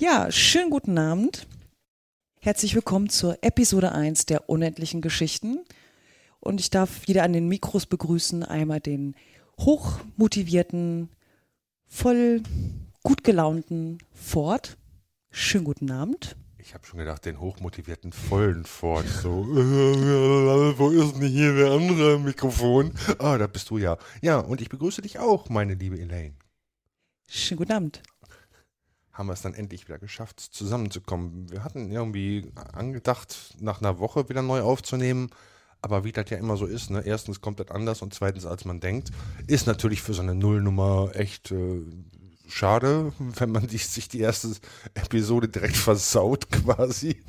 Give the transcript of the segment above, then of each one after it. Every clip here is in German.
Ja, schönen guten Abend. Herzlich willkommen zur Episode 1 der unendlichen Geschichten. Und ich darf wieder an den Mikros begrüßen einmal den hochmotivierten, voll gut gelaunten Ford. Schönen guten Abend. Ich habe schon gedacht, den hochmotivierten vollen Ford. So, äh, wo ist denn hier der andere Mikrofon? Ah, da bist du ja. Ja, und ich begrüße dich auch, meine liebe Elaine. Schönen guten Abend. Haben wir es dann endlich wieder geschafft, zusammenzukommen. Wir hatten irgendwie angedacht, nach einer Woche wieder neu aufzunehmen. Aber wie das ja immer so ist, ne? erstens kommt das anders und zweitens als man denkt, ist natürlich für so eine Nullnummer echt äh, schade, wenn man die, sich die erste Episode direkt versaut quasi.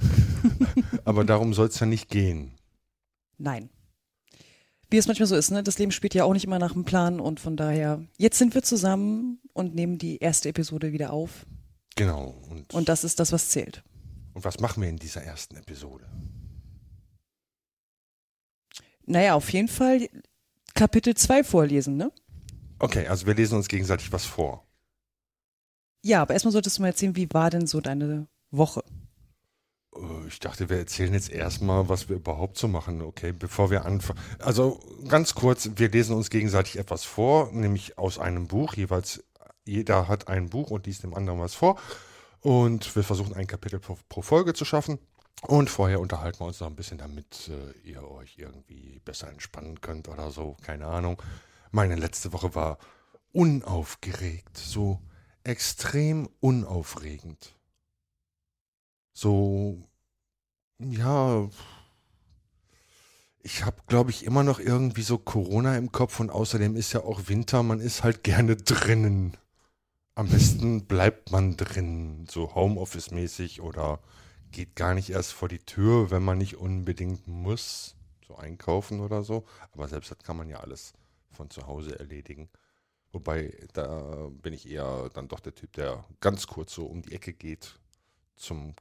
Aber darum soll es ja nicht gehen. Nein. Wie es manchmal so ist, ne? Das Leben spielt ja auch nicht immer nach dem Plan und von daher, jetzt sind wir zusammen und nehmen die erste Episode wieder auf. Genau. Und, und das ist das, was zählt. Und was machen wir in dieser ersten Episode? Naja, auf jeden Fall Kapitel 2 vorlesen, ne? Okay, also wir lesen uns gegenseitig was vor. Ja, aber erstmal solltest du mal erzählen, wie war denn so deine Woche? Äh, ich dachte, wir erzählen jetzt erstmal, was wir überhaupt so machen, okay, bevor wir anfangen. Also ganz kurz, wir lesen uns gegenseitig etwas vor, nämlich aus einem Buch, jeweils jeder hat ein Buch und liest dem anderen was vor. Und wir versuchen ein Kapitel pro, pro Folge zu schaffen. Und vorher unterhalten wir uns noch ein bisschen, damit äh, ihr euch irgendwie besser entspannen könnt oder so. Keine Ahnung. Meine letzte Woche war unaufgeregt, so extrem unaufregend. So, ja, ich habe, glaube ich, immer noch irgendwie so Corona im Kopf und außerdem ist ja auch Winter, man ist halt gerne drinnen. Am besten bleibt man drin, so Homeoffice-mäßig oder geht gar nicht erst vor die Tür, wenn man nicht unbedingt muss, so einkaufen oder so. Aber selbst das kann man ja alles von zu Hause erledigen. Wobei, da bin ich eher dann doch der Typ, der ganz kurz so um die Ecke geht zum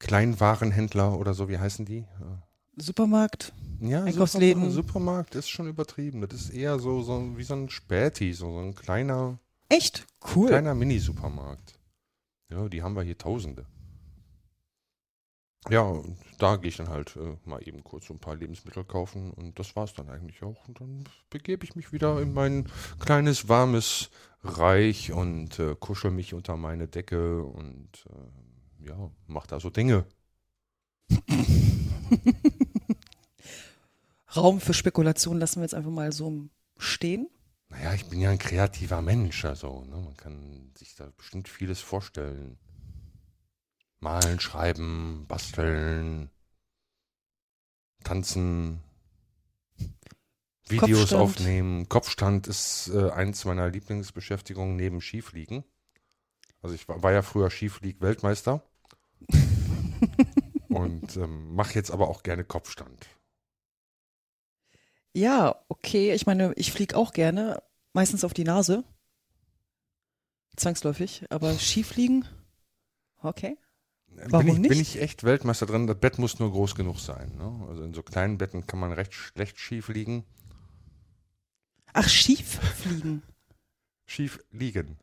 Kleinwarenhändler oder so, wie heißen die? Supermarkt? Ja, Einkaufsläden. Supermarkt ist schon übertrieben. Das ist eher so, so wie so ein Späti, so, so ein kleiner. Echt? Cool. Kleiner Mini-Supermarkt. Ja, die haben wir hier tausende. Ja, da gehe ich dann halt äh, mal eben kurz so ein paar Lebensmittel kaufen und das war es dann eigentlich auch. Und dann begebe ich mich wieder in mein kleines, warmes Reich und äh, kuschel mich unter meine Decke und äh, ja, mach da so Dinge. Raum für Spekulation lassen wir jetzt einfach mal so stehen. Naja, ich bin ja ein kreativer Mensch, also ne, man kann sich da bestimmt vieles vorstellen. Malen, schreiben, basteln, tanzen, Videos Kopfstand. aufnehmen. Kopfstand ist äh, eins meiner Lieblingsbeschäftigungen neben Skifliegen. Also ich war, war ja früher Skiflieg-Weltmeister und ähm, mache jetzt aber auch gerne Kopfstand. Ja, okay. Ich meine, ich fliege auch gerne, meistens auf die Nase. Zwangsläufig, aber Skifliegen, okay. Warum bin ich, nicht? Bin ich echt Weltmeister drin. Das Bett muss nur groß genug sein. Ne? Also in so kleinen Betten kann man recht schlecht schief liegen. Ach, schief fliegen. schief liegen.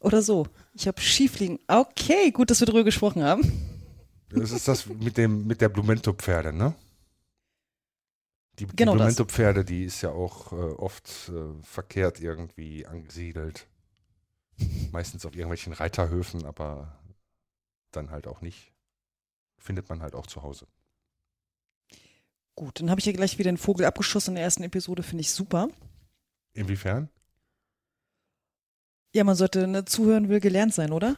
Oder so. Ich habe Schiefliegen. Okay, gut, dass wir drüber gesprochen haben. Das ist das mit dem mit der Blumento-Pferde, ne? Die, genau die Blumento-Pferde, die ist ja auch äh, oft äh, verkehrt irgendwie angesiedelt. Meistens auf irgendwelchen Reiterhöfen, aber dann halt auch nicht. Findet man halt auch zu Hause. Gut, dann habe ich ja gleich wieder den Vogel abgeschossen in der ersten Episode, finde ich super. Inwiefern? Ja, man sollte ne, zuhören will gelernt sein, oder?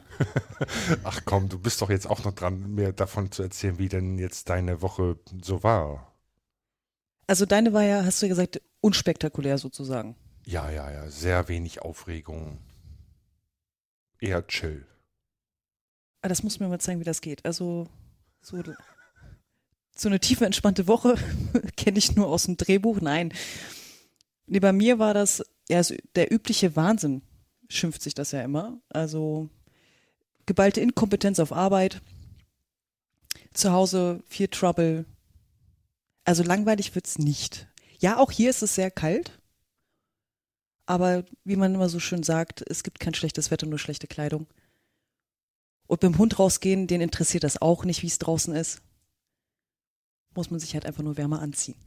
Ach komm, du bist doch jetzt auch noch dran, mir davon zu erzählen, wie denn jetzt deine Woche so war. Also deine war ja, hast du ja gesagt, unspektakulär sozusagen. Ja, ja, ja, sehr wenig Aufregung. Eher chill. Ah, das muss mir mal zeigen, wie das geht. Also so, so eine tiefe, entspannte Woche kenne ich nur aus dem Drehbuch. Nein. Nee, bei mir war das ja der übliche Wahnsinn, schimpft sich das ja immer. Also geballte Inkompetenz auf Arbeit, zu Hause viel Trouble, also langweilig wird's nicht. Ja, auch hier ist es sehr kalt. Aber wie man immer so schön sagt, es gibt kein schlechtes Wetter, nur schlechte Kleidung. Und dem Hund rausgehen, den interessiert das auch nicht, wie es draußen ist. Muss man sich halt einfach nur wärmer anziehen.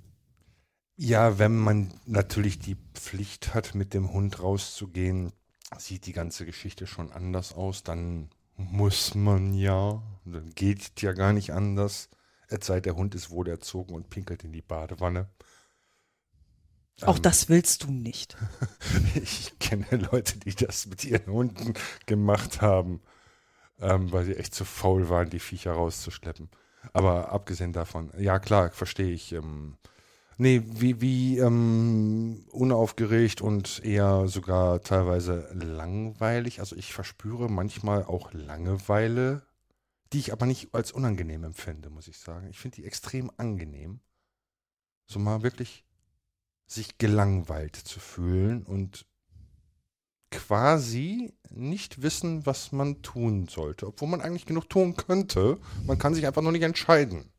Ja, wenn man natürlich die Pflicht hat, mit dem Hund rauszugehen, sieht die ganze Geschichte schon anders aus. Dann muss man ja, dann geht ja gar nicht anders. Es sei der Hund ist wohl erzogen und pinkelt in die Badewanne. Auch Ähm, das willst du nicht. Ich kenne Leute, die das mit ihren Hunden gemacht haben, ähm, weil sie echt zu faul waren, die Viecher rauszuschleppen. Aber abgesehen davon, ja klar, verstehe ich. Ähm, nee, wie, wie ähm, unaufgeregt und eher sogar teilweise langweilig. Also ich verspüre manchmal auch Langeweile, die ich aber nicht als unangenehm empfinde, muss ich sagen. Ich finde die extrem angenehm. So mal wirklich sich gelangweilt zu fühlen und quasi nicht wissen, was man tun sollte, obwohl man eigentlich genug tun könnte. Man kann sich einfach nur nicht entscheiden.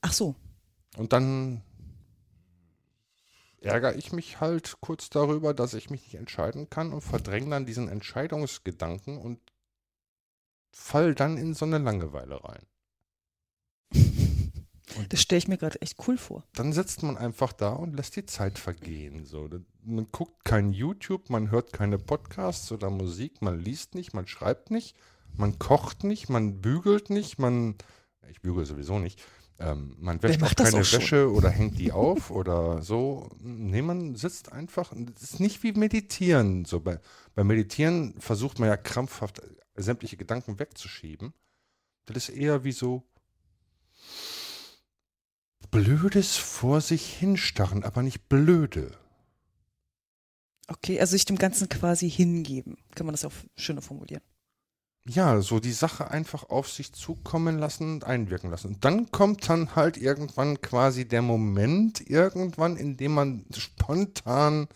Ach so. Und dann ärgere ich mich halt kurz darüber, dass ich mich nicht entscheiden kann und verdränge dann diesen Entscheidungsgedanken und fall dann in so eine Langeweile rein. Das stelle ich mir gerade echt cool vor. dann sitzt man einfach da und lässt die Zeit vergehen. So. Man guckt kein YouTube, man hört keine Podcasts oder Musik, man liest nicht, man schreibt nicht, man kocht nicht, man bügelt nicht, man, ich bügele sowieso nicht, ähm, man wäscht auch keine auch? Wäsche oder hängt die auf oder so. Nee, man sitzt einfach, es ist nicht wie Meditieren. So bei, bei Meditieren versucht man ja krampfhaft sämtliche Gedanken wegzuschieben. Das ist eher wie so, blödes vor sich hinstarren, aber nicht blöde. Okay, also sich dem Ganzen quasi hingeben. Kann man das auch schöner formulieren. Ja, so die Sache einfach auf sich zukommen lassen und einwirken lassen. Und dann kommt dann halt irgendwann quasi der Moment, irgendwann, in dem man spontan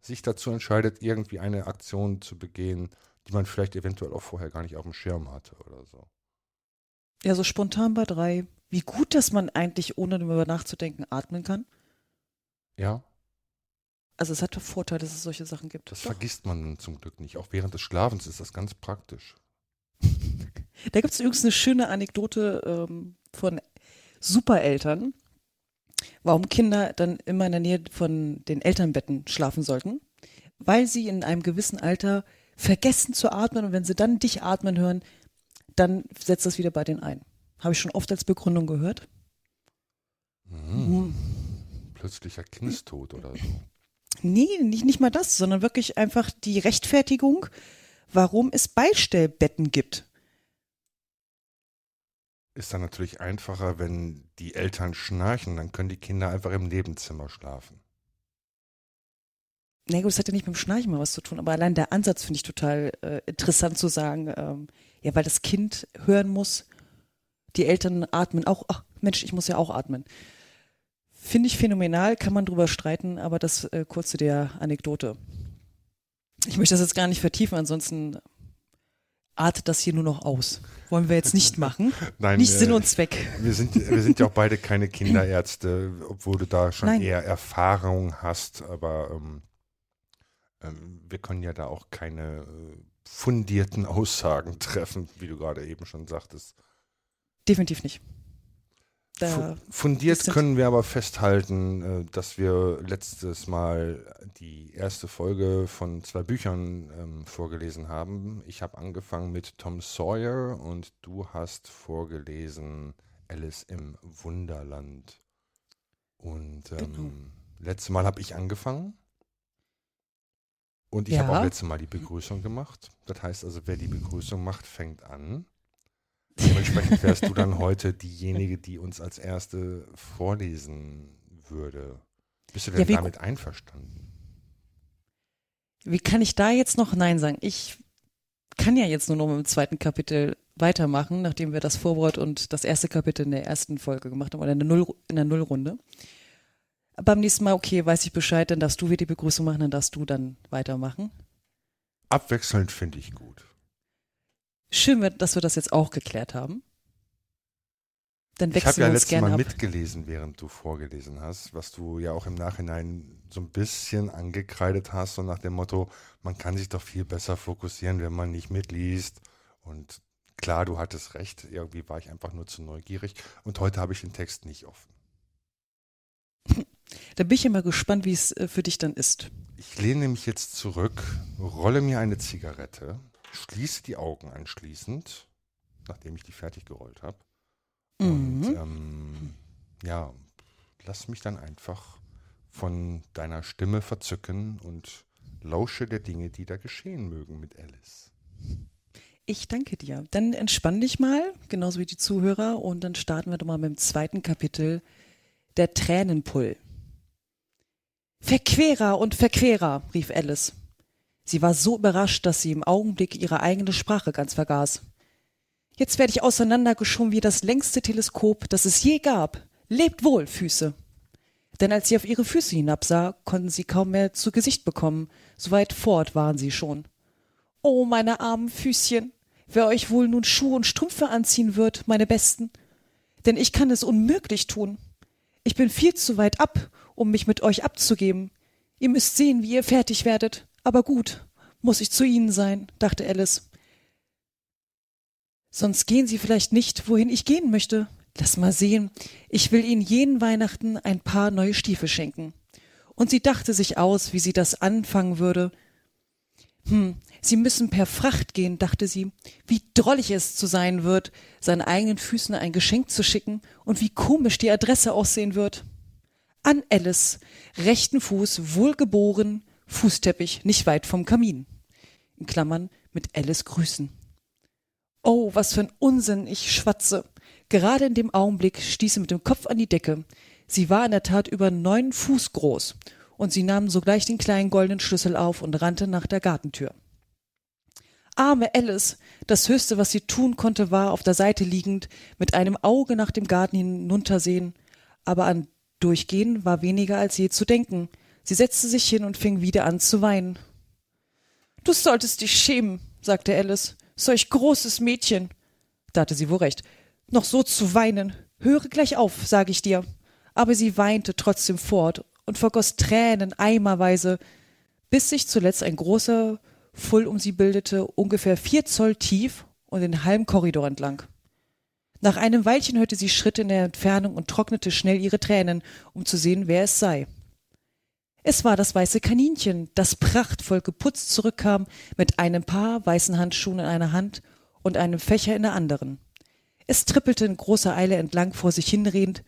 sich dazu entscheidet, irgendwie eine Aktion zu begehen, die man vielleicht eventuell auch vorher gar nicht auf dem Schirm hatte oder so. Ja, so spontan bei drei. Wie gut, dass man eigentlich, ohne darüber nachzudenken, atmen kann. Ja, Also es hat Vorteile, dass es solche Sachen gibt. das Doch. vergisst man zum Glück nicht. Auch während des Schlafens ist das ganz praktisch. Da gibt es übrigens eine schöne Anekdote ähm, von Supereltern, warum Kinder dann immer in der Nähe von den Elternbetten schlafen sollten, weil sie in einem gewissen Alter vergessen zu atmen und wenn sie dann dich atmen hören, dann setzt das wieder bei denen ein. Habe ich schon oft als Begründung gehört. Mhm. Plötzlicher Kindstod oder so. Nee, nicht, nicht mal das, sondern wirklich einfach die Rechtfertigung, warum es Beistellbetten gibt. Ist dann natürlich einfacher, wenn die Eltern schnarchen, dann können die Kinder einfach im Nebenzimmer schlafen. Na gut, das hat ja nicht mit dem Schnarchen mal was zu tun, aber allein der Ansatz finde ich total äh, interessant zu sagen, ähm, ja, weil das Kind hören muss, die Eltern atmen auch, ach Mensch, ich muss ja auch atmen. Finde ich phänomenal, kann man drüber streiten, aber das äh, kurz zu der Anekdote. Ich möchte das jetzt gar nicht vertiefen, ansonsten artet das hier nur noch aus. Wollen wir jetzt nicht machen. Nein, nicht äh, Sinn und Zweck. Wir sind, wir sind ja auch beide keine Kinderärzte, obwohl du da schon Nein. eher Erfahrung hast, aber ähm, wir können ja da auch keine äh, fundierten Aussagen treffen, wie du gerade eben schon sagtest. Definitiv nicht. Da, Fu- Fundiert können wir aber festhalten, äh, dass wir letztes Mal die erste Folge von zwei Büchern ähm, vorgelesen haben. Ich habe angefangen mit Tom Sawyer und du hast vorgelesen Alice im Wunderland. Und ähm, Genau. letztes Mal habe ich angefangen. Und ich habe Ja. auch letztes Mal die Begrüßung gemacht. Das heißt also, wer die Begrüßung macht, fängt an. Dementsprechend wärst du dann heute diejenige, die uns als erste vorlesen würde. Bist du denn Ja, damit einverstanden? Wie kann ich da jetzt noch Nein sagen? Ich kann ja jetzt nur noch mit dem zweiten Kapitel weitermachen, nachdem wir das Vorwort und das erste Kapitel in der ersten Folge gemacht haben oder in der, Null, in der Nullrunde. Beim nächsten Mal, okay, weiß ich Bescheid, dann darfst du wieder die Begrüßung machen, dann darfst du dann weitermachen. Abwechselnd finde ich gut. Schön, dass wir das jetzt auch geklärt haben. Dann Ich habe wechseln ja letztes Mal ab. mitgelesen, während du vorgelesen hast, was du ja auch im Nachhinein so ein bisschen angekreidet hast, so nach dem Motto, man kann sich doch viel besser fokussieren, wenn man nicht mitliest Und klar, du hattest recht, irgendwie war ich einfach nur zu neugierig und heute habe ich den Text nicht offen. Da bin ich immer gespannt, wie es äh, für dich dann ist. Ich lehne mich jetzt zurück, rolle mir eine Zigarette, schließe die Augen anschließend, nachdem ich die fertig gerollt habe. Mhm. Und ähm, ja, lass mich dann einfach von deiner Stimme verzücken und lausche der Dinge, die da geschehen mögen mit Alice. Ich danke dir. Dann entspann dich mal, genauso wie die Zuhörer, und dann starten wir doch mal mit dem zweiten Kapitel, der Tränenpull. Verquerer und Verquerer, rief Alice. Sie war so überrascht, dass sie im Augenblick ihre eigene Sprache ganz vergaß. Jetzt werde ich auseinandergeschoben wie das längste Teleskop, das es je gab. Lebt wohl, Füße. Denn als sie auf ihre Füße hinabsah, konnten sie kaum mehr zu Gesicht bekommen, so weit fort waren sie schon. Oh, meine armen Füßchen, wer euch wohl nun Schuhe und Strümpfe anziehen wird, meine Besten. Denn ich kann es unmöglich tun. Ich bin viel zu weit ab, um mich mit euch abzugeben. Ihr müsst sehen, wie ihr fertig werdet. Aber gut, muss ich zu Ihnen sein, dachte Alice. Sonst gehen Sie vielleicht nicht, wohin ich gehen möchte. Lass mal sehen. Ich will Ihnen jeden Weihnachten ein paar neue Stiefel schenken. Und sie dachte sich aus, wie sie das anfangen würde. Hm, sie müssen per Fracht gehen, dachte sie. Wie drollig es zu sein wird, seinen eigenen Füßen ein Geschenk zu schicken und wie komisch die Adresse aussehen wird. An Alice, rechten Fuß, wohlgeboren, Fußteppich nicht weit vom Kamin. In Klammern mit Alice grüßen. Oh, was für ein Unsinn, ich schwatze. Gerade in dem Augenblick stieß sie mit dem Kopf an die Decke. Sie war in der Tat über neun Fuß groß, und sie nahm sogleich den kleinen goldenen Schlüssel auf und rannte nach der Gartentür. Arme Alice, das Höchste, was sie tun konnte, war, auf der Seite liegend, mit einem Auge nach dem Garten hinuntersehen, aber an Durchgehen war weniger als je zu denken. Sie setzte sich hin und fing wieder an zu weinen. Du solltest dich schämen, sagte Alice. Solch großes Mädchen. Da hatte sie wohl recht. Noch so zu weinen. Höre gleich auf, sage ich dir. Aber sie weinte trotzdem fort und vergoß Tränen eimerweise, bis sich zuletzt ein großer Full um sie bildete, ungefähr vier Zoll tief und den halben Korridor entlang. Nach einem Weilchen hörte sie Schritte in der Entfernung und trocknete schnell ihre Tränen, um zu sehen, wer es sei. Es war das weiße Kaninchen, das prachtvoll geputzt zurückkam, mit einem Paar weißen Handschuhen in einer Hand und einem Fächer in der anderen. Es trippelte in großer Eile entlang vor sich hinredend.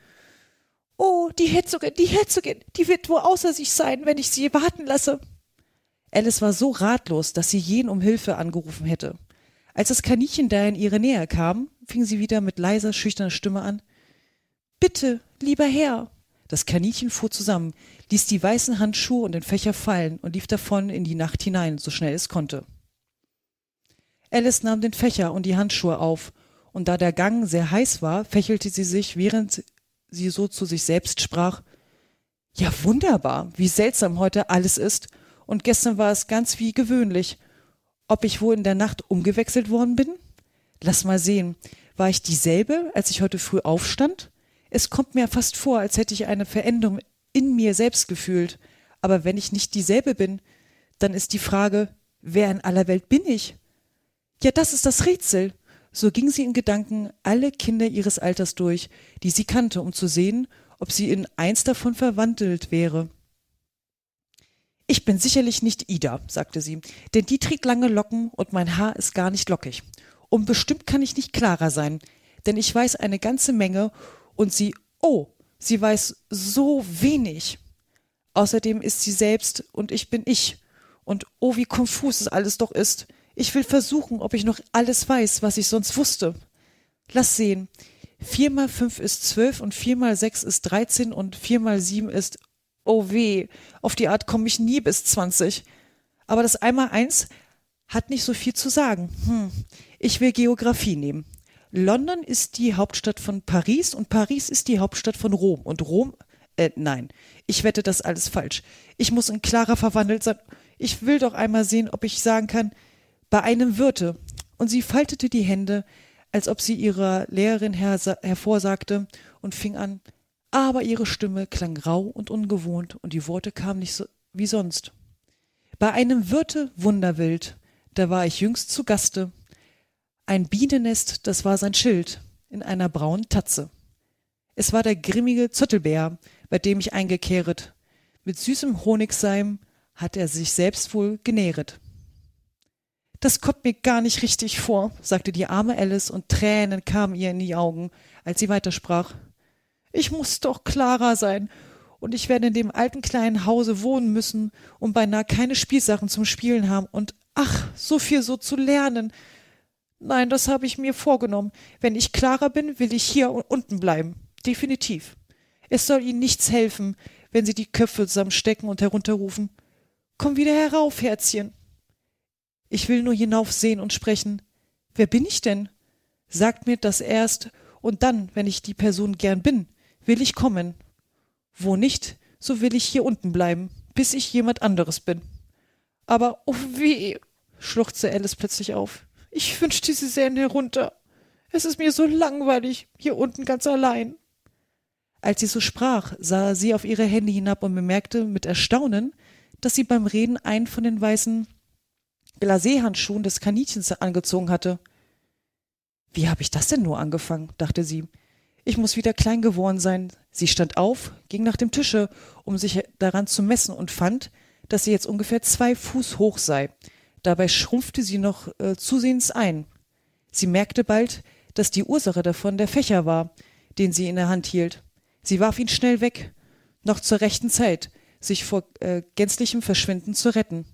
Oh, die Herzogin, die Herzogin, die wird wohl außer sich sein, wenn ich sie warten lasse. Alice war so ratlos, dass sie jeden um Hilfe angerufen hätte. Als das Kaninchen da in ihre Nähe kam, fing sie wieder mit leiser, schüchterner Stimme an. Bitte, lieber Herr, das Kaninchen fuhr zusammen, ließ die weißen Handschuhe und den Fächer fallen und lief davon in die Nacht hinein, so schnell es konnte. Alice nahm den Fächer und die Handschuhe auf, und da der Gang sehr heiß war, fächelte sie sich, während sie so zu sich selbst sprach Ja, wunderbar, wie seltsam heute alles ist, und gestern war es ganz wie gewöhnlich. Ob ich wohl in der Nacht umgewechselt worden bin? Lass mal sehen. War ich dieselbe, als ich heute früh aufstand? Es kommt mir fast vor, als hätte ich eine Veränderung in mir selbst gefühlt. Aber wenn ich nicht dieselbe bin, dann ist die Frage, wer in aller Welt bin ich? Ja, das ist das Rätsel. So ging sie in Gedanken alle Kinder ihres Alters durch, die sie kannte, um zu sehen, ob sie in eins davon verwandelt wäre. Ich bin sicherlich nicht Ida, sagte sie, denn die trägt lange Locken und mein Haar ist gar nicht lockig. Und bestimmt kann ich nicht klarer sein, denn ich weiß eine ganze Menge und sie, oh, sie weiß so wenig. Außerdem ist sie selbst und ich bin ich. Und oh, wie konfus es alles doch ist. Ich will versuchen, ob ich noch alles weiß, was ich sonst wusste. Lass sehen. Vier mal fünf ist zwölf und vier mal sechs ist dreizehn und vier mal sieben ist, oh weh, auf die Art komme ich nie bis zwanzig. Aber das einmal eins hat nicht so viel zu sagen. Hm, ich will Geographie nehmen. London ist die Hauptstadt von Paris und Paris ist die Hauptstadt von Rom. Und Rom, äh, nein, ich wette das alles falsch. Ich muss in Clara verwandelt sein. Ich will doch einmal sehen, ob ich sagen kann, bei einem Wirte. Und sie faltete die Hände, als ob sie ihrer Lehrerin her hervorsagte und fing an. Aber ihre Stimme klang rau und ungewohnt und die Worte kamen nicht so wie sonst. Bei einem Wirte wunderwild, da war ich jüngst zu Gaste Ein Bienennest, das war sein Schild, in einer braunen Tatze. Es war der grimmige Zottelbär, bei dem ich eingekehret. Mit süßem Honigseim hat er sich selbst wohl genähret. Das kommt mir gar nicht richtig vor, sagte die arme Alice, und Tränen kamen ihr in die Augen, als sie weitersprach. Ich muss doch Clara sein, und ich werde in dem alten kleinen Hause wohnen müssen und beinahe keine Spielsachen zum Spielen haben und ach, so viel so zu lernen. Nein, das habe ich mir vorgenommen. Wenn ich Clara bin, will ich hier unten bleiben. Definitiv. Es soll ihnen nichts helfen, wenn sie die Köpfe zusammenstecken und herunterrufen. Komm wieder herauf, Herzchen. Ich will nur hinaufsehen und sprechen. Wer bin ich denn? Sagt mir das erst, und dann, wenn ich die Person gern bin, will ich kommen. Wo nicht, so will ich hier unten bleiben, bis ich jemand anderes bin. Aber, oh weh, schluchzte Alice plötzlich auf. Ich wünschte, sie sähen herunter. Es ist mir so langweilig, hier unten ganz allein. Als sie so sprach, sah sie auf ihre Hände hinab und bemerkte mit Erstaunen, dass sie beim Reden einen von den weißen Glaseehandschuhen des Kaninchens angezogen hatte. Wie habe ich das denn nur angefangen? dachte sie. Ich muss wieder klein geworden sein. Sie stand auf, ging nach dem Tische, um sich daran zu messen und fand, dass sie jetzt ungefähr zwei Fuß hoch sei. Dabei schrumpfte sie noch äh, zusehends ein. Sie merkte bald, dass die Ursache davon der Fächer war, den sie in der Hand hielt. Sie warf ihn schnell weg, noch zur rechten Zeit, sich vor äh, gänzlichem Verschwinden zu retten.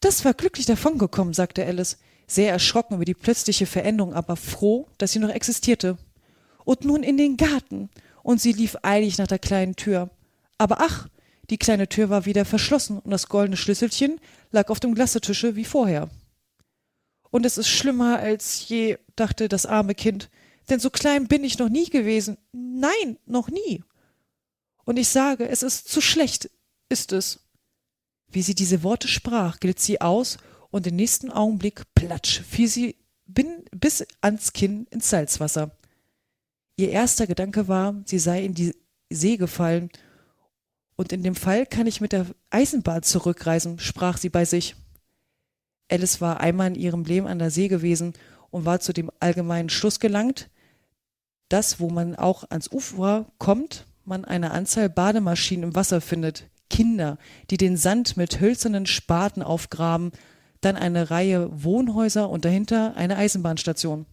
Das war glücklich davongekommen, sagte Alice sehr erschrocken über die plötzliche Veränderung, aber froh, dass sie noch existierte. Und nun in den Garten, und sie lief eilig nach der kleinen Tür. Aber ach, die kleine Tür war wieder verschlossen und das goldene Schlüsselchen lag auf dem Glassetische wie vorher. Und es ist schlimmer als je, dachte das arme Kind, denn so klein bin ich noch nie gewesen. Nein, noch nie. Und ich sage, es ist zu schlecht, ist es. Wie sie diese Worte sprach, glitt sie aus und im nächsten Augenblick, platsch, fiel sie bin, bis ans Kinn ins Salzwasser. Ihr erster Gedanke war, sie sei in die See gefallen, und in dem Fall kann ich mit der Eisenbahn zurückreisen, sprach sie bei sich. Alice war einmal in ihrem Leben an der See gewesen und war zu dem allgemeinen Schluss gelangt, dass, wo man auch ans Ufer kommt, man eine Anzahl Bademaschinen im Wasser findet, Kinder, die den Sand mit hölzernen Spaten aufgraben dann eine Reihe Wohnhäuser und dahinter eine Eisenbahnstation.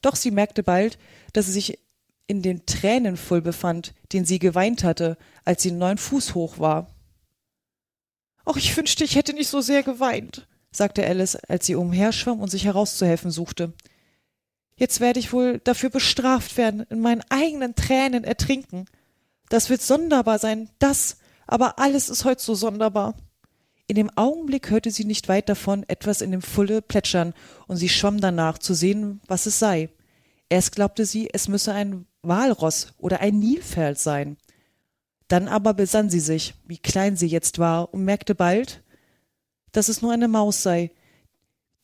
Doch sie merkte bald, dass sie sich in den Tränen voll befand, den sie geweint hatte, als sie neun Fuß hoch war. Ach, ich wünschte, ich hätte nicht so sehr geweint, sagte Alice, als sie umherschwamm und sich herauszuhelfen suchte. Jetzt werde ich wohl dafür bestraft werden, in meinen eigenen Tränen ertrinken. Das wird sonderbar sein, das, aber alles ist heute so sonderbar. In dem Augenblick hörte sie nicht weit davon etwas in dem Fulle plätschern, und sie schwamm danach, zu sehen, was es sei. Erst glaubte sie, es müsse ein Walross oder ein Nilpferd sein. Dann aber besann sie sich, wie klein sie jetzt war, und merkte bald, dass es nur eine Maus sei,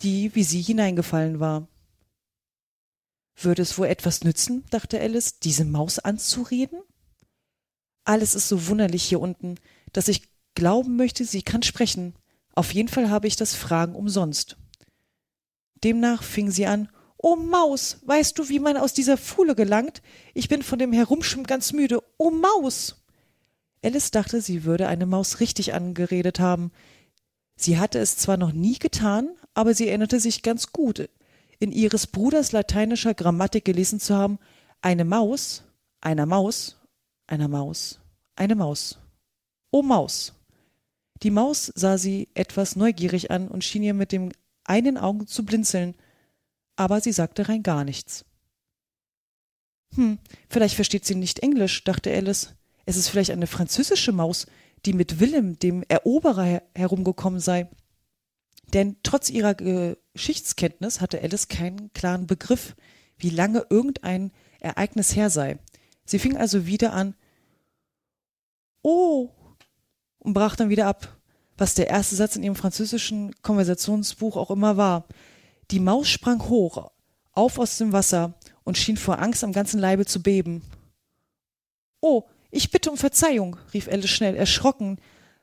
die wie sie hineingefallen war. Würde es wohl etwas nützen, dachte Alice, diese Maus anzureden? Alles ist so wunderlich hier unten, dass ich glauben möchte, sie kann sprechen. Auf jeden Fall habe ich das Fragen umsonst. Demnach fing sie an, Oh Maus, weißt du, wie man aus dieser Fuhle gelangt? Ich bin von dem Herumschwimmen ganz müde. Oh Maus! Alice dachte, sie würde eine Maus richtig angeredet haben. Sie hatte es zwar noch nie getan, aber sie erinnerte sich ganz gut, in ihres Bruders lateinischer Grammatik gelesen zu haben, eine Maus, einer Maus, einer Maus, eine Maus. Oh Maus. Die Maus sah sie etwas neugierig an und schien ihr mit dem einen Auge zu blinzeln, aber sie sagte rein gar nichts. Hm, vielleicht versteht sie nicht Englisch, dachte Alice. Es ist vielleicht eine französische Maus, die mit Willem, dem Eroberer, her herumgekommen sei. Denn trotz ihrer Geschichtskenntnis hatte Alice keinen klaren Begriff, wie lange irgendein Ereignis her sei. Sie fing also wieder an Oh, und brach dann wieder ab, was der erste Satz in ihrem französischen Konversationsbuch auch immer war. Die Maus sprang hoch, auf aus dem Wasser und schien vor Angst am ganzen Leibe zu beben. Oh, ich bitte um Verzeihung, rief Alice schnell, erschrocken,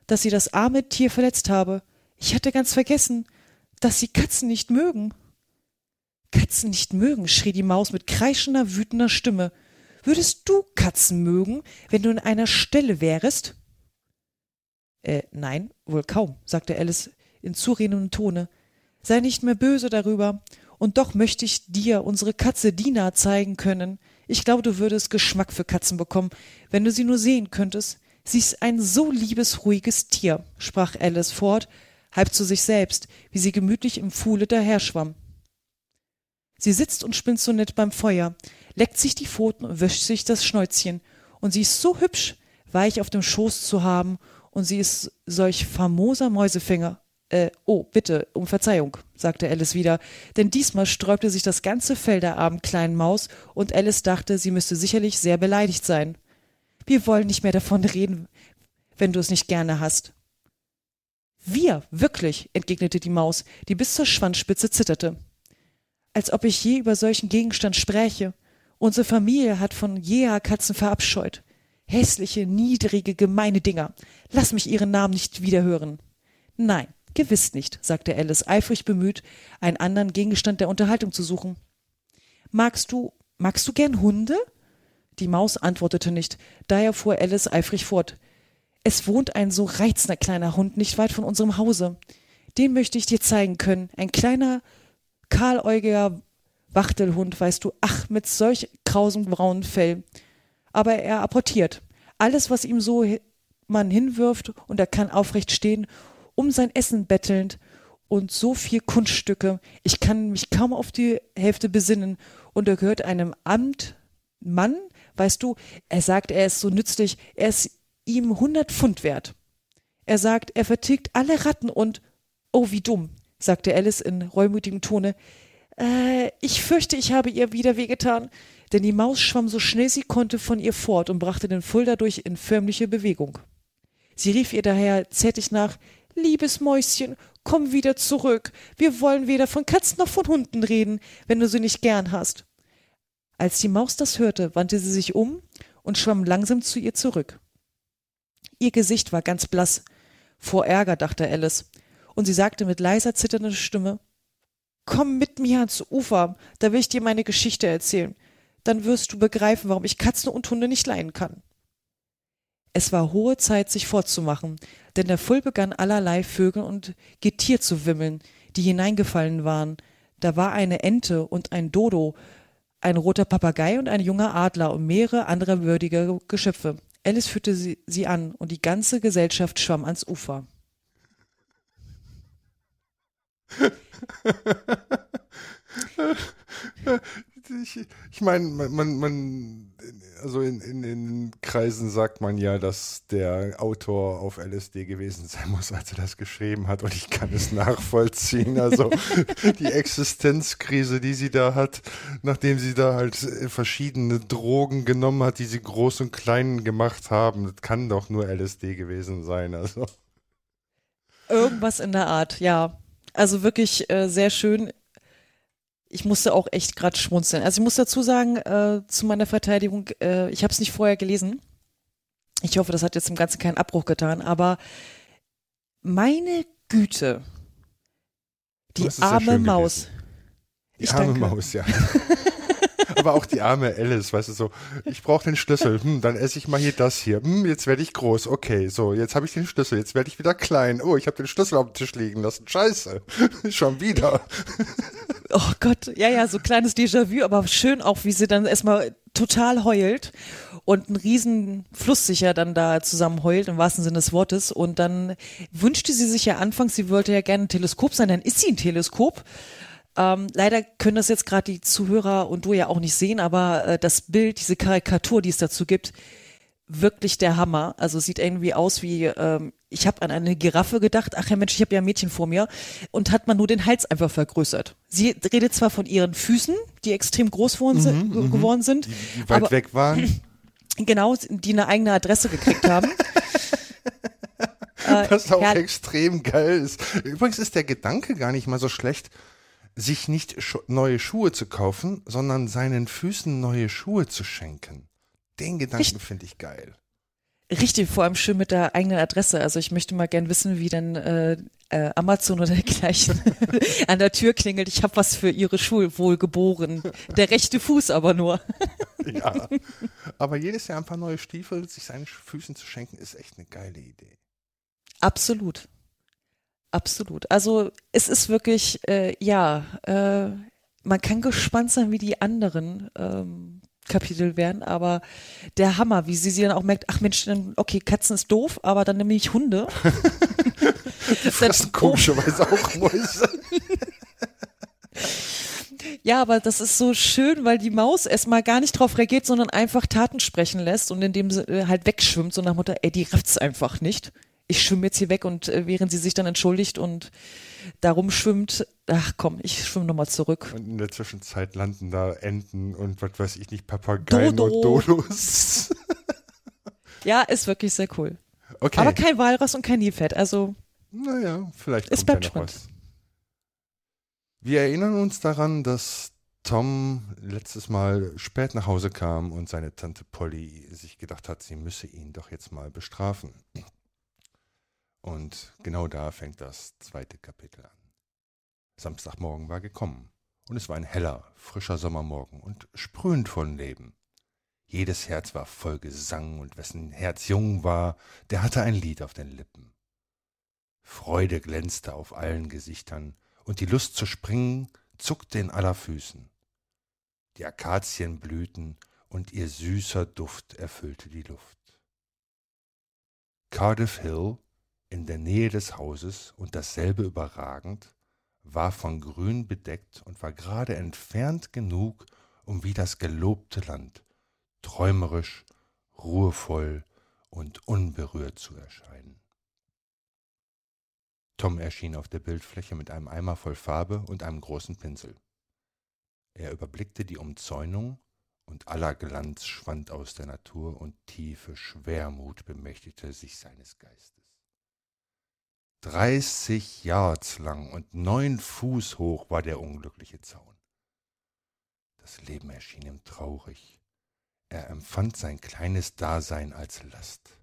dass sie das arme Tier verletzt habe. Ich hatte ganz vergessen, dass sie Katzen nicht mögen. Katzen nicht mögen, schrie die Maus mit kreischender, wütender Stimme. Würdest du Katzen mögen, wenn du in einer Stelle wärest? Äh, nein, wohl kaum, sagte Alice in zuredendem Tone. Sei nicht mehr böse darüber. Und doch möchte ich dir unsere Katze Dina zeigen können. Ich glaube, du würdest Geschmack für Katzen bekommen, wenn du sie nur sehen könntest. Sie ist ein so liebes, ruhiges Tier, sprach Alice fort, halb zu sich selbst, wie sie gemütlich im Pfuhle daherschwamm. Sie sitzt und spinnt so nett beim Feuer, leckt sich die Pfoten und wäscht sich das Schnäuzchen. Und sie ist so hübsch, weich auf dem Schoß zu haben, und sie ist solch famoser Mäusefänger. Äh, oh, bitte, um Verzeihung, sagte Alice wieder, denn diesmal sträubte sich das ganze Fell der armen kleinen Maus, und Alice dachte, sie müsste sicherlich sehr beleidigt sein. Wir wollen nicht mehr davon reden, wenn du es nicht gerne hast. Wir, wirklich, entgegnete die Maus, die bis zur Schwanzspitze zitterte. Als ob ich je über solchen Gegenstand spräche. Unsere Familie hat von jeher Katzen verabscheut. Hässliche, niedrige, gemeine Dinger. Lass mich ihren Namen nicht wiederhören. Nein, gewiss nicht, sagte Alice, eifrig bemüht, einen anderen Gegenstand der Unterhaltung zu suchen. Magst du, magst du gern Hunde? Die Maus antwortete nicht, daher fuhr Alice eifrig fort. Es wohnt ein so reizender kleiner Hund nicht weit von unserem Hause. Den möchte ich dir zeigen können. Ein kleiner, kahläugiger Wachtelhund, weißt du, ach, mit solch krausem braunen Fell. Aber er apportiert. Alles, was ihm so man hinwirft, und er kann aufrecht stehen, um sein Essen bettelnd, und so viel Kunststücke. Ich kann mich kaum auf die Hälfte besinnen, und er gehört einem Amtmann, weißt du, er sagt, er ist so nützlich, er ist ihm hundert Pfund wert. Er sagt, er vertilgt alle Ratten und, oh, wie dumm, sagte Alice in reumütigem Tone, äh, ich fürchte, ich habe ihr wieder wehgetan, denn die Maus schwamm so schnell sie konnte von ihr fort und brachte den Full dadurch in förmliche Bewegung. Sie rief ihr daher zärtlich nach, Liebes Mäuschen, komm wieder zurück. Wir wollen weder von Katzen noch von Hunden reden, wenn du sie nicht gern hast. Als die Maus das hörte, wandte sie sich um und schwamm langsam zu ihr zurück. Ihr Gesicht war ganz blass. Vor Ärger, dachte Alice, und sie sagte mit leiser, zitternder Stimme Komm mit mir ans Ufer, da will ich dir meine Geschichte erzählen. Dann wirst du begreifen, warum ich Katzen und Hunde nicht leiden kann. Es war hohe Zeit, sich fortzumachen, denn der Full begann allerlei Vögel und Getier zu wimmeln, die hineingefallen waren. Da war eine Ente und ein Dodo, ein roter Papagei und ein junger Adler und mehrere andere würdige Geschöpfe. Alice führte sie, sie an und die ganze Gesellschaft schwamm ans Ufer. ich, ich meine, man, man, also in, in, in Kreisen sagt man ja, dass der Autor auf LSD gewesen sein muss, als er das geschrieben hat. Und ich kann es nachvollziehen. Also die Existenzkrise, die sie da hat, nachdem sie da halt verschiedene Drogen genommen hat, die sie groß und klein gemacht haben, das kann doch nur LSD gewesen sein. Also. Irgendwas in der Art, ja. Also wirklich äh, sehr schön ich musste auch echt gerade schmunzeln. Also ich muss dazu sagen, äh, zu meiner Verteidigung, äh, ich habe es nicht vorher gelesen. Ich hoffe, das hat jetzt im Ganzen keinen Abbruch getan, aber meine Güte, die arme Maus. Die arme danke. Maus, ja. aber auch die arme Alice, weißt du, so, ich brauche den Schlüssel, hm, dann esse ich mal hier das hier, hm, jetzt werde ich groß, okay, so, jetzt habe ich den Schlüssel, jetzt werde ich wieder klein, oh, ich habe den Schlüssel auf dem Tisch liegen lassen, scheiße, schon wieder. Oh Gott, ja, ja, so kleines Déjà-vu, aber schön auch, wie sie dann erstmal total heult und einen riesen Fluss sich ja dann da zusammen heult, im wahrsten Sinne des Wortes. Und dann wünschte sie sich ja anfangs, sie wollte ja gerne ein Teleskop sein, dann ist sie ein Teleskop. Ähm, leider können das jetzt gerade die Zuhörer und du ja auch nicht sehen, aber äh, das Bild, diese Karikatur, die es dazu gibt, wirklich der Hammer. Also sieht irgendwie aus wie, ähm, ich habe an eine Giraffe gedacht, ach ja Mensch, ich habe ja ein Mädchen vor mir und hat man nur den Hals einfach vergrößert. Sie redet zwar von ihren Füßen, die extrem groß geworden, sind, mhm, geworden sind. Die, die weit aber, weg waren. Genau, die eine eigene Adresse gekriegt haben. Was auch extrem geil ist. Übrigens ist der Gedanke gar nicht mal so schlecht, sich nicht neue Schuhe zu kaufen, sondern seinen Füßen neue Schuhe zu schenken. Den Gedanken finde ich geil. Richtig, vor allem schön mit der eigenen Adresse. Also ich möchte mal gern wissen, wie denn äh, äh, Amazon oder dergleichen an der Tür klingelt. Ich habe was für Ihre Schuhe wohl geboren. Der rechte Fuß aber nur. ja. Aber jedes Jahr ein paar neue Stiefel sich seinen Füßen zu schenken, ist echt eine geile Idee. Absolut. Absolut. Also es ist wirklich, äh, ja, äh, man kann gespannt sein, wie die anderen ähm, Kapitel werden, aber der Hammer, wie sie sie dann auch merkt, ach Mensch, dann, okay, Katzen ist doof, aber dann nehme ich Hunde. Fressen komischerweise auch Mäuse. Ja, aber das ist so schön, weil die Maus erstmal gar nicht drauf reagiert, sondern einfach Taten sprechen lässt und indem sie äh, halt wegschwimmt, so nach Mutter, ey, die rafft's einfach nicht. Ich schwimme jetzt hier weg und äh, während sie sich dann entschuldigt und darum schwimmt, ach komm, ich schwimme nochmal zurück. Und in der Zwischenzeit landen da Enten und was weiß ich nicht, Papageien Dodo. und Dodos. ja, ist wirklich sehr cool. Okay. Aber kein Walross und kein Nilpferd, also. Naja, vielleicht es kommt bleibt ja noch was. Wir erinnern uns daran, dass Tom letztes Mal spät nach Hause kam und seine Tante Polly sich gedacht hat, sie müsse ihn doch jetzt mal bestrafen. Und genau da fängt das zweite Kapitel an. Samstagmorgen war gekommen, und es war ein heller, frischer Sommermorgen und sprühend von Leben. Jedes Herz war voll Gesang, und wessen Herz jung war, der hatte ein Lied auf den Lippen. Freude glänzte auf allen Gesichtern, und die Lust zu springen zuckte in aller Füßen. Die Akazien blühten, und ihr süßer Duft erfüllte die Luft. Cardiff Hill, in der Nähe des Hauses und dasselbe überragend, war von Grün bedeckt und war gerade entfernt genug, um wie das gelobte Land träumerisch, ruhevoll und unberührt zu erscheinen. Tom erschien auf der Bildfläche mit einem Eimer voll Farbe und einem großen Pinsel. Er überblickte die Umzäunung, und aller Glanz schwand aus der Natur, und tiefe Schwermut bemächtigte sich seines Geistes. Dreißig Yards lang und neun Fuß hoch war der unglückliche Zaun. Das Leben erschien ihm traurig. Er empfand sein kleines Dasein als Last.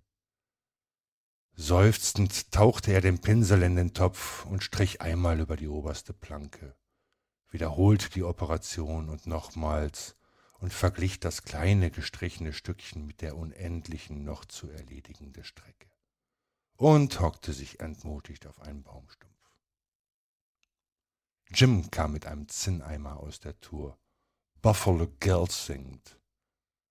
Seufzend tauchte er den Pinsel in den Topf und strich einmal über die oberste Planke, wiederholte die Operation und nochmals und verglich das kleine gestrichene Stückchen mit der unendlichen noch zu erledigende Strecke und hockte sich entmutigt auf einen Baumstumpf. Jim kam mit einem Zinneimer aus der Tour. Buffalo Girls singt.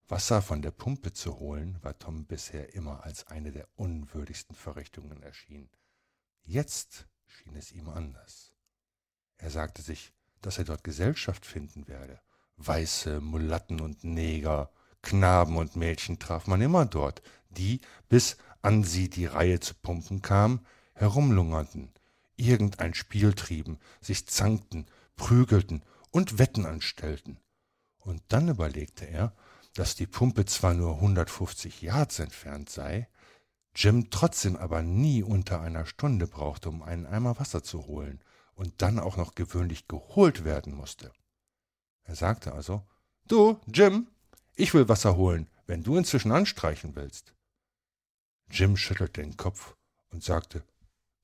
Wasser von der Pumpe zu holen, war Tom bisher immer als eine der unwürdigsten Verrichtungen erschienen. Jetzt schien es ihm anders. Er sagte sich, dass er dort Gesellschaft finden werde. Weiße, Mulatten und Neger, Knaben und Mädchen traf man immer dort, die, bis an sie die Reihe zu pumpen kam, herumlungerten, irgendein Spiel trieben, sich zankten, prügelten und Wetten anstellten. Und dann überlegte er, dass die Pumpe zwar nur 150 Yards entfernt sei, Jim trotzdem aber nie unter einer Stunde brauchte, um einen Eimer Wasser zu holen und dann auch noch gewöhnlich geholt werden musste. Er sagte also, Du, Jim, ich will Wasser holen, wenn du inzwischen anstreichen willst. Jim schüttelte den Kopf und sagte,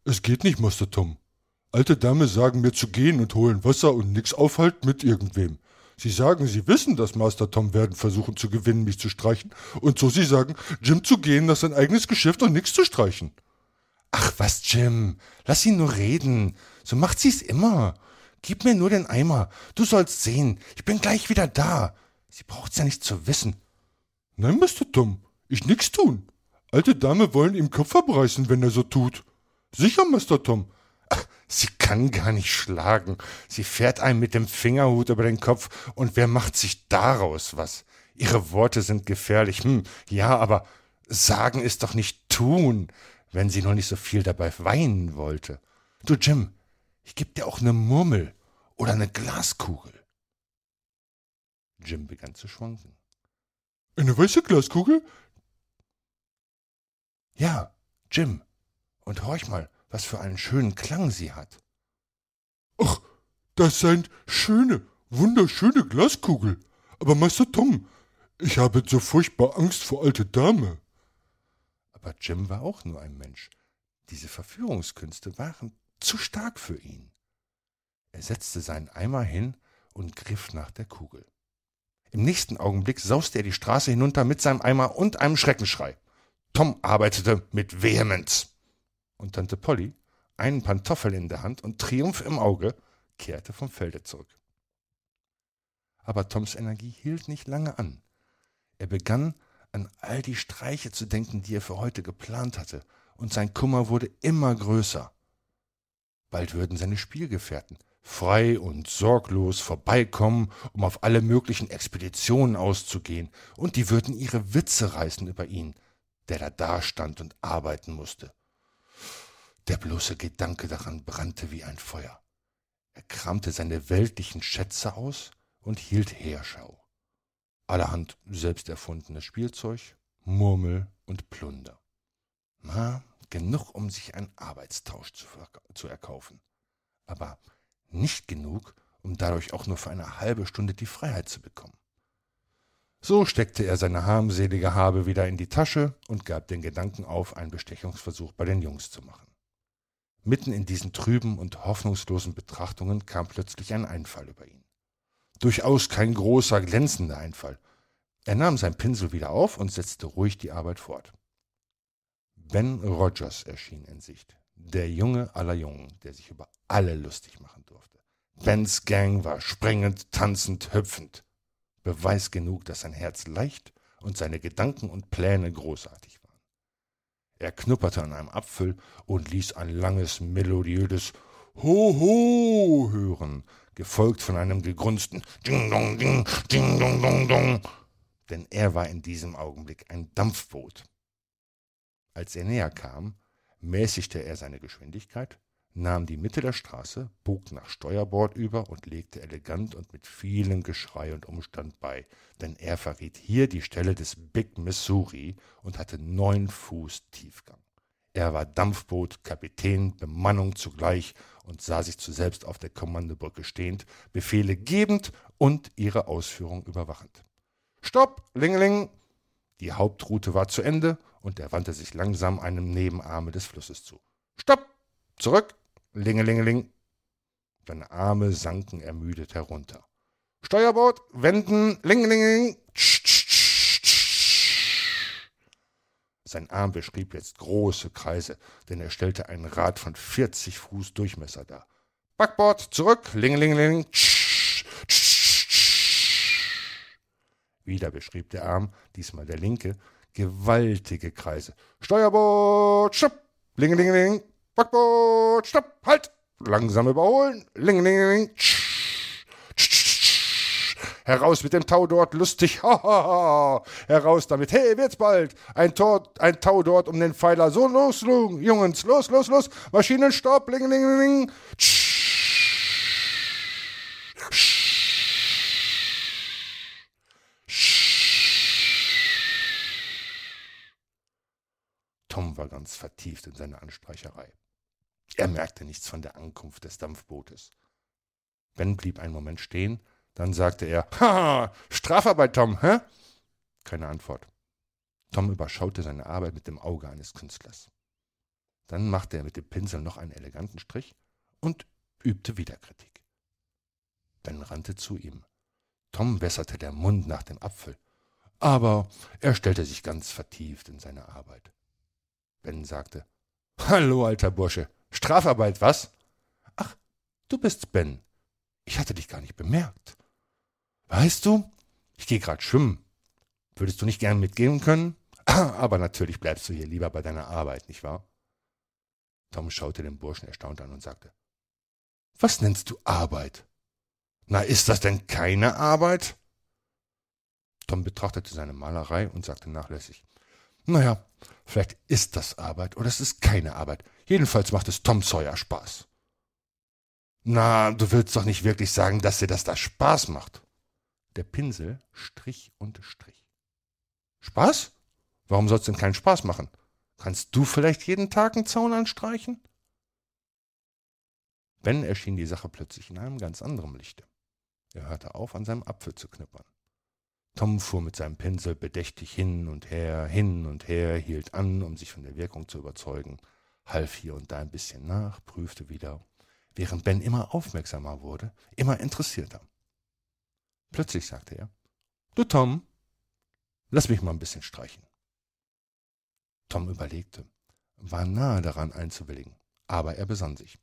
Es geht nicht, Master Tom. Alte Dame sagen mir zu gehen und holen Wasser und nix aufhalten mit irgendwem. Sie sagen, Sie wissen, dass Master Tom werden versuchen zu gewinnen, mich zu streichen, und so Sie sagen, Jim zu gehen nach sein eigenes Geschäft und nix zu streichen. Ach was, Jim, lass ihn nur reden. So macht sie's immer. Gib mir nur den Eimer. Du sollst sehen, ich bin gleich wieder da. Sie braucht's ja nicht zu wissen. Nein, Master Tom, ich nix tun. Alte Dame wollen ihm Kopf abreißen, wenn er so tut. Sicher, Master Tom. Ach, sie kann gar nicht schlagen. Sie fährt einem mit dem Fingerhut über den Kopf, und wer macht sich daraus was? Ihre Worte sind gefährlich. Hm, ja, aber sagen ist doch nicht tun, wenn sie nur nicht so viel dabei weinen wollte. Du, Jim, ich geb dir auch ne Murmel oder ne Glaskugel. Jim begann zu schwanken. Eine weiße Glaskugel? Ja, Jim. Und horch mal, was für einen schönen Klang sie hat. Ach, das sind schöne, wunderschöne Glaskugel. Aber Master Tom, ich habe so furchtbar Angst vor alte Dame. Aber Jim war auch nur ein Mensch. Diese Verführungskünste waren zu stark für ihn. Er setzte seinen Eimer hin und griff nach der Kugel. Im nächsten Augenblick sauste er die Straße hinunter mit seinem Eimer und einem Schreckenschrei. Tom arbeitete mit Vehemenz. Und Tante Polly, einen Pantoffel in der Hand und Triumph im Auge, kehrte vom Felde zurück. Aber Toms Energie hielt nicht lange an. Er begann an all die Streiche zu denken, die er für heute geplant hatte, und sein Kummer wurde immer größer. Bald würden seine Spielgefährten frei und sorglos vorbeikommen, um auf alle möglichen Expeditionen auszugehen, und die würden ihre Witze reißen über ihn, der da dastand und arbeiten musste. Der bloße Gedanke daran brannte wie ein Feuer. Er kramte seine weltlichen Schätze aus und hielt Heerschau. Allerhand selbst erfundenes Spielzeug, Murmel und Plunder. Na, genug, um sich einen Arbeitstausch zu, zu erkaufen. Aber nicht genug, um dadurch auch nur für eine halbe Stunde die Freiheit zu bekommen. So steckte er seine harmselige Habe wieder in die Tasche und gab den Gedanken auf, einen Bestechungsversuch bei den Jungs zu machen. Mitten in diesen trüben und hoffnungslosen Betrachtungen kam plötzlich ein Einfall über ihn. Durchaus kein großer, glänzender Einfall. Er nahm sein Pinsel wieder auf und setzte ruhig die Arbeit fort. Ben Rogers erschien in Sicht, der Junge aller Jungen, der sich über alle lustig machen durfte. Bens Gang war springend, tanzend, hüpfend. Beweis genug, dass sein Herz leicht und seine Gedanken und Pläne großartig waren. Er knupperte an einem Apfel und ließ ein langes, melodiöses Ho-ho hören, gefolgt von einem gegrunzten Ding-dong, ding, ding-dong-dong-dong. Denn er war in diesem Augenblick ein Dampfboot. Als er näher kam, mäßigte er seine Geschwindigkeit, nahm die Mitte der Straße, bog nach Steuerbord über und legte elegant und mit vielem Geschrei und Umstand bei, denn er verriet hier die Stelle des Big Missouri und hatte neun Fuß Tiefgang. Er war Dampfboot, Kapitän, Bemannung zugleich und sah sich zu selbst auf der Kommandobrücke stehend, Befehle gebend und ihre Ausführung überwachend. Stopp, Lingeling! Die Hauptroute war zu Ende und er wandte sich langsam einem Nebenarme des Flusses zu. Stopp! Zurück! Lingelingeling. Seine Arme sanken ermüdet herunter. Steuerbord, wenden, lingelingeling. Sein Arm beschrieb jetzt große Kreise, denn er stellte ein Rad von 40 Fuß Durchmesser dar. Backbord, zurück, lingelingeling. Wieder beschrieb der Arm, diesmal der linke, gewaltige Kreise. Steuerbord, stopp, lingelingeling. Backboot, stopp, halt! Langsam überholen. Ling, ling, ling. Heraus mit dem Tau dort, lustig, hahaha. Heraus damit, hey, wird's bald. Ein, Tor, ein Tau dort um den Pfeiler. So, los, Jungens, los, los, los. Maschinenstopp, ling, ling, ling. Tom war ganz vertieft in seine Anstreicherei. Er merkte nichts von der Ankunft des Dampfbootes. Ben blieb einen Moment stehen, dann sagte er, Haha, Strafarbeit, Tom, hä? Keine Antwort. Tom überschaute seine Arbeit mit dem Auge eines Künstlers. Dann machte er mit dem Pinsel noch einen eleganten Strich und übte wieder Kritik. Ben rannte zu ihm. Tom wässerte der Mund nach dem Apfel, aber er stellte sich ganz vertieft in seine Arbeit. Ben sagte, Hallo, alter Bursche, Strafarbeit, was? Ach, du bist Ben. Ich hatte dich gar nicht bemerkt. Weißt du, ich gehe gerade schwimmen. Würdest du nicht gern mitgehen können? Aber natürlich bleibst du hier lieber bei deiner Arbeit, nicht wahr? Tom schaute den Burschen erstaunt an und sagte, Was nennst du Arbeit? Na, ist das denn keine Arbeit? Tom betrachtete seine Malerei und sagte nachlässig, Naja, vielleicht ist das Arbeit oder es ist keine Arbeit. Jedenfalls macht es Tom Sawyer Spaß. Na, du willst doch nicht wirklich sagen, dass dir das da Spaß macht. Der Pinsel strich und strich. Spaß? Warum soll's denn keinen Spaß machen? Kannst du vielleicht jeden Tag einen Zaun anstreichen? Ben erschien die Sache plötzlich in einem ganz anderen Lichte. Er hörte auf, an seinem Apfel zu knippern. Tom fuhr mit seinem Pinsel bedächtig hin und her, hin und her, hielt an, um sich von der Wirkung zu überzeugen, half hier und da ein bisschen nach, prüfte wieder, während Ben immer aufmerksamer wurde, immer interessierter. Plötzlich sagte er, Du Tom, lass mich mal ein bisschen streichen. Tom überlegte, war nahe daran einzuwilligen, aber er besann sich.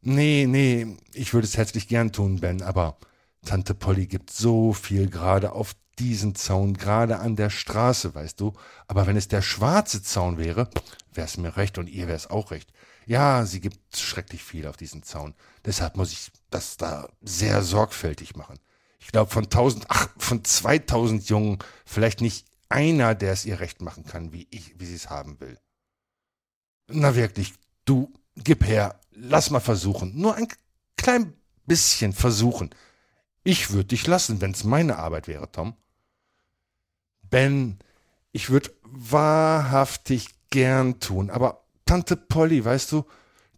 Nee, nee, ich würde es herzlich gern tun, Ben, aber Tante Polly gibt so viel gerade auf diesen Zaun, gerade an der Straße, weißt du. Aber wenn es der schwarze Zaun wäre, wär's mir recht und ihr wär's auch recht. Ja, sie gibt schrecklich viel auf diesen Zaun. Deshalb muss ich das da sehr sorgfältig machen. Ich glaube, von tausend, ach, von zweitausend Jungen vielleicht nicht einer, der es ihr recht machen kann, wie ich, wie sie es haben will. Na wirklich, du, gib her, lass mal versuchen. Nur ein klein bisschen versuchen. Ich würde dich lassen, wenn's meine Arbeit wäre, Tom. Ben, ich würde wahrhaftig gern tun, aber Tante Polly, weißt du,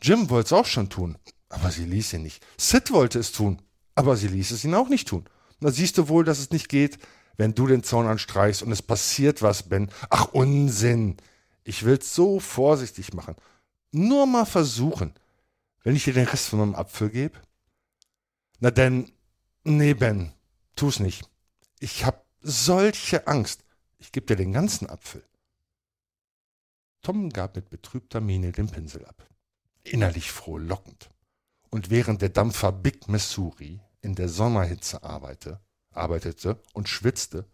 Jim wollte es auch schon tun, aber sie ließ ihn nicht. Sid wollte es tun, aber sie ließ es ihn auch nicht tun. Da siehst du wohl, dass es nicht geht, wenn du den Zaun anstreichst und es passiert was, Ben. Ach, Unsinn. Ich will's so vorsichtig machen. Nur mal versuchen. Wenn ich dir den Rest von meinem Apfel gebe? Na denn, Nee, Ben, tu's nicht. Ich hab solche Angst. Ich geb dir den ganzen Apfel. Tom gab mit betrübter Miene den Pinsel ab, innerlich frohlockend. Und während der Dampfer Big Missouri in der Sommerhitze arbeite, arbeitete und schwitzte,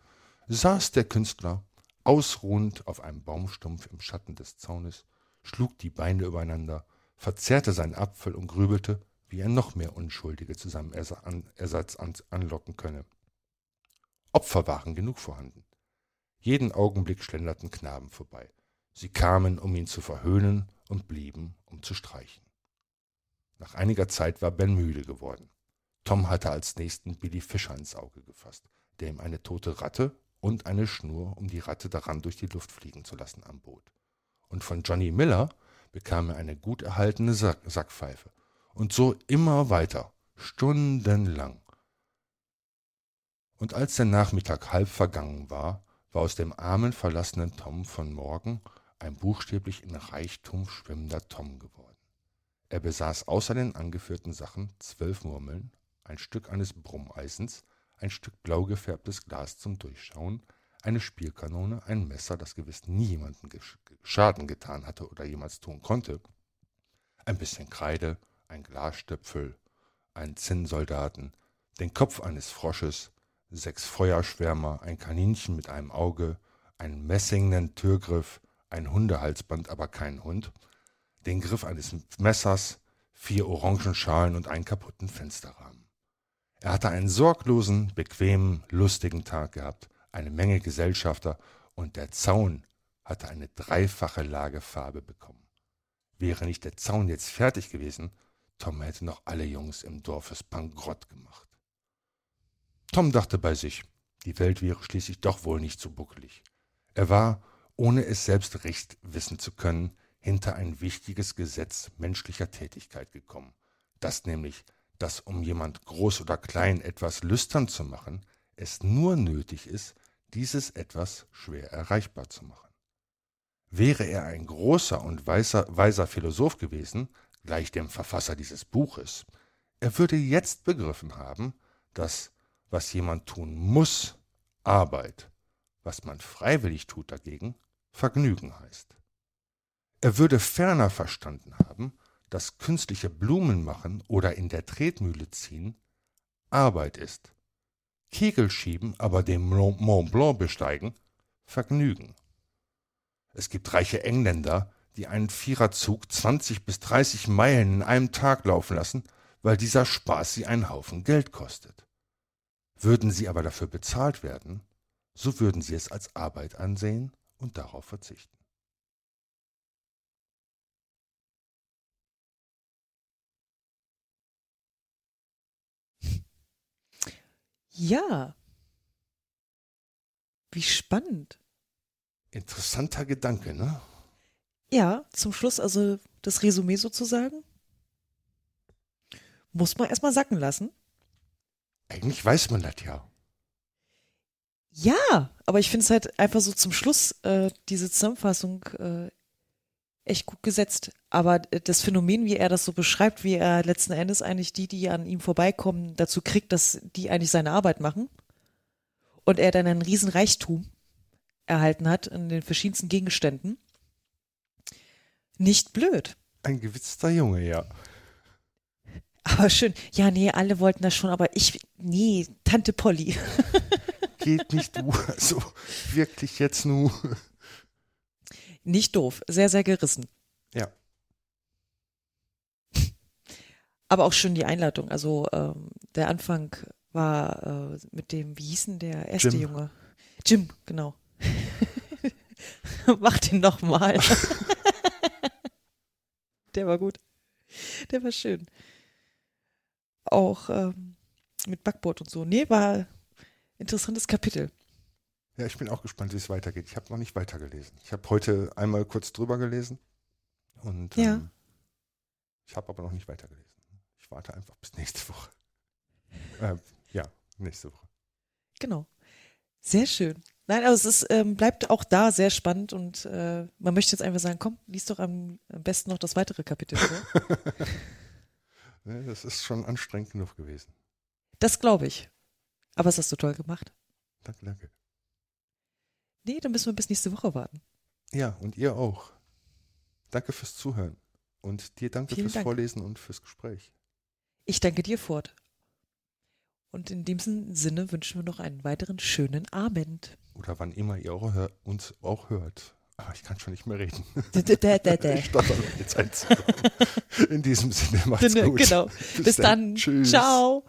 saß der Künstler ausruhend auf einem Baumstumpf im Schatten des Zaunes, schlug die Beine übereinander, verzehrte seinen Apfel und grübelte, wie er noch mehr Unschuldige zu seinem Ersatz anlocken könne. Opfer waren genug vorhanden. Jeden Augenblick schlenderten Knaben vorbei. Sie kamen, um ihn zu verhöhnen und blieben, um zu streichen. Nach einiger Zeit war Ben müde geworden. Tom hatte als nächsten Billy Fischer ins Auge gefasst, der ihm eine tote Ratte und eine Schnur, um die Ratte daran durch die Luft fliegen zu lassen, anbot. Und von Johnny Miller bekam er eine gut erhaltene Sack Sackpfeife und so immer weiter, stundenlang. Und als der Nachmittag halb vergangen war, war aus dem armen, verlassenen Tom von morgen ein buchstäblich in Reichtum schwimmender Tom geworden. Er besaß außer den angeführten Sachen zwölf Murmeln, ein Stück eines Brummeisens, ein Stück blau gefärbtes Glas zum Durchschauen, eine Spielkanone, ein Messer, das gewiss nie jemanden Schaden getan hatte oder jemals tun konnte, ein bisschen Kreide, ein Glasstöpfel, einen Zinnsoldaten, den Kopf eines Frosches, sechs Feuerschwärmer, ein Kaninchen mit einem Auge, einen messingnen Türgriff, ein Hundehalsband, aber kein Hund, den Griff eines Messers, vier Orangenschalen und einen kaputten Fensterrahmen. Er hatte einen sorglosen, bequemen, lustigen Tag gehabt, eine Menge Gesellschafter und der Zaun hatte eine dreifache Lage Farbe bekommen. Wäre nicht der Zaun jetzt fertig gewesen, Tom hätte noch alle Jungs im Dorfes bankrott gemacht. Tom dachte bei sich, die Welt wäre schließlich doch wohl nicht so buckelig. Er war, ohne es selbst recht wissen zu können, hinter ein wichtiges Gesetz menschlicher Tätigkeit gekommen, das nämlich, dass um jemand groß oder klein etwas lüstern zu machen, es nur nötig ist, dieses etwas schwer erreichbar zu machen. Wäre er ein großer und weiser, weiser Philosoph gewesen, gleich dem Verfasser dieses Buches, er würde jetzt begriffen haben, dass was jemand tun muss, Arbeit, was man freiwillig tut dagegen, Vergnügen heißt. Er würde ferner verstanden haben, dass künstliche Blumen machen oder in der Tretmühle ziehen Arbeit ist. Kegel schieben, aber den Mont Blanc besteigen, Vergnügen. Es gibt reiche Engländer, die einen Viererzug 20 bis 30 Meilen in einem Tag laufen lassen, weil dieser Spaß sie einen Haufen Geld kostet. Würden sie aber dafür bezahlt werden, so würden sie es als Arbeit ansehen und darauf verzichten. Ja. Wie spannend. Interessanter Gedanke, ne? Ja, zum Schluss also das Resümee sozusagen. Muss man erstmal sacken lassen. Eigentlich weiß man das ja. Ja, aber ich finde es halt einfach so zum Schluss, äh, diese Zusammenfassung äh, echt gut gesetzt. Aber äh, das Phänomen, wie er das so beschreibt, wie er letzten Endes eigentlich die, die an ihm vorbeikommen, dazu kriegt, dass die eigentlich seine Arbeit machen und er dann einen riesen Reichtum erhalten hat in den verschiedensten Gegenständen. Nicht blöd. Ein gewitzter Junge, ja. Aber schön. Ja, nee, alle wollten das schon, aber ich, nee, Tante Polly. Geht nicht du, also wirklich jetzt nur. Nicht doof, sehr, sehr gerissen. Ja. Aber auch schön die Einleitung. Also ähm, der Anfang war äh, mit dem, wie hieß denn der erste Jim. Junge? Jim, genau. Mach den nochmal. der war gut. Der war schön. Auch ähm, mit Backboard und so. Nee, war interessantes Kapitel. Ja, ich bin auch gespannt, wie es weitergeht. Ich habe noch nicht weitergelesen. Ich habe heute einmal kurz drüber gelesen und Ja. ähm, ich habe aber noch nicht weitergelesen. Ich warte einfach bis nächste Woche. Äh, ja, nächste Woche. Genau. Sehr schön. Nein, aber es ist, ähm, bleibt auch da sehr spannend und äh, man möchte jetzt einfach sagen, komm, lies doch am, besten noch das weitere Kapitel vor. Ne, das ist schon anstrengend genug gewesen. Das glaube ich. Aber das hast du toll gemacht. Danke, danke. Nee, dann müssen wir bis nächste Woche warten. Ja, und ihr auch. Danke fürs Zuhören. Und dir danke Vielen fürs Dank. Vorlesen und fürs Gespräch. Ich danke dir, Ford. Und in diesem Sinne wünschen wir noch einen weiteren schönen Abend. Oder wann immer ihr auch hör, uns auch hört. Ah, ich kann schon nicht mehr reden. In diesem Sinne, macht's gut. Genau. Bis dann. Tschüss. Ciao.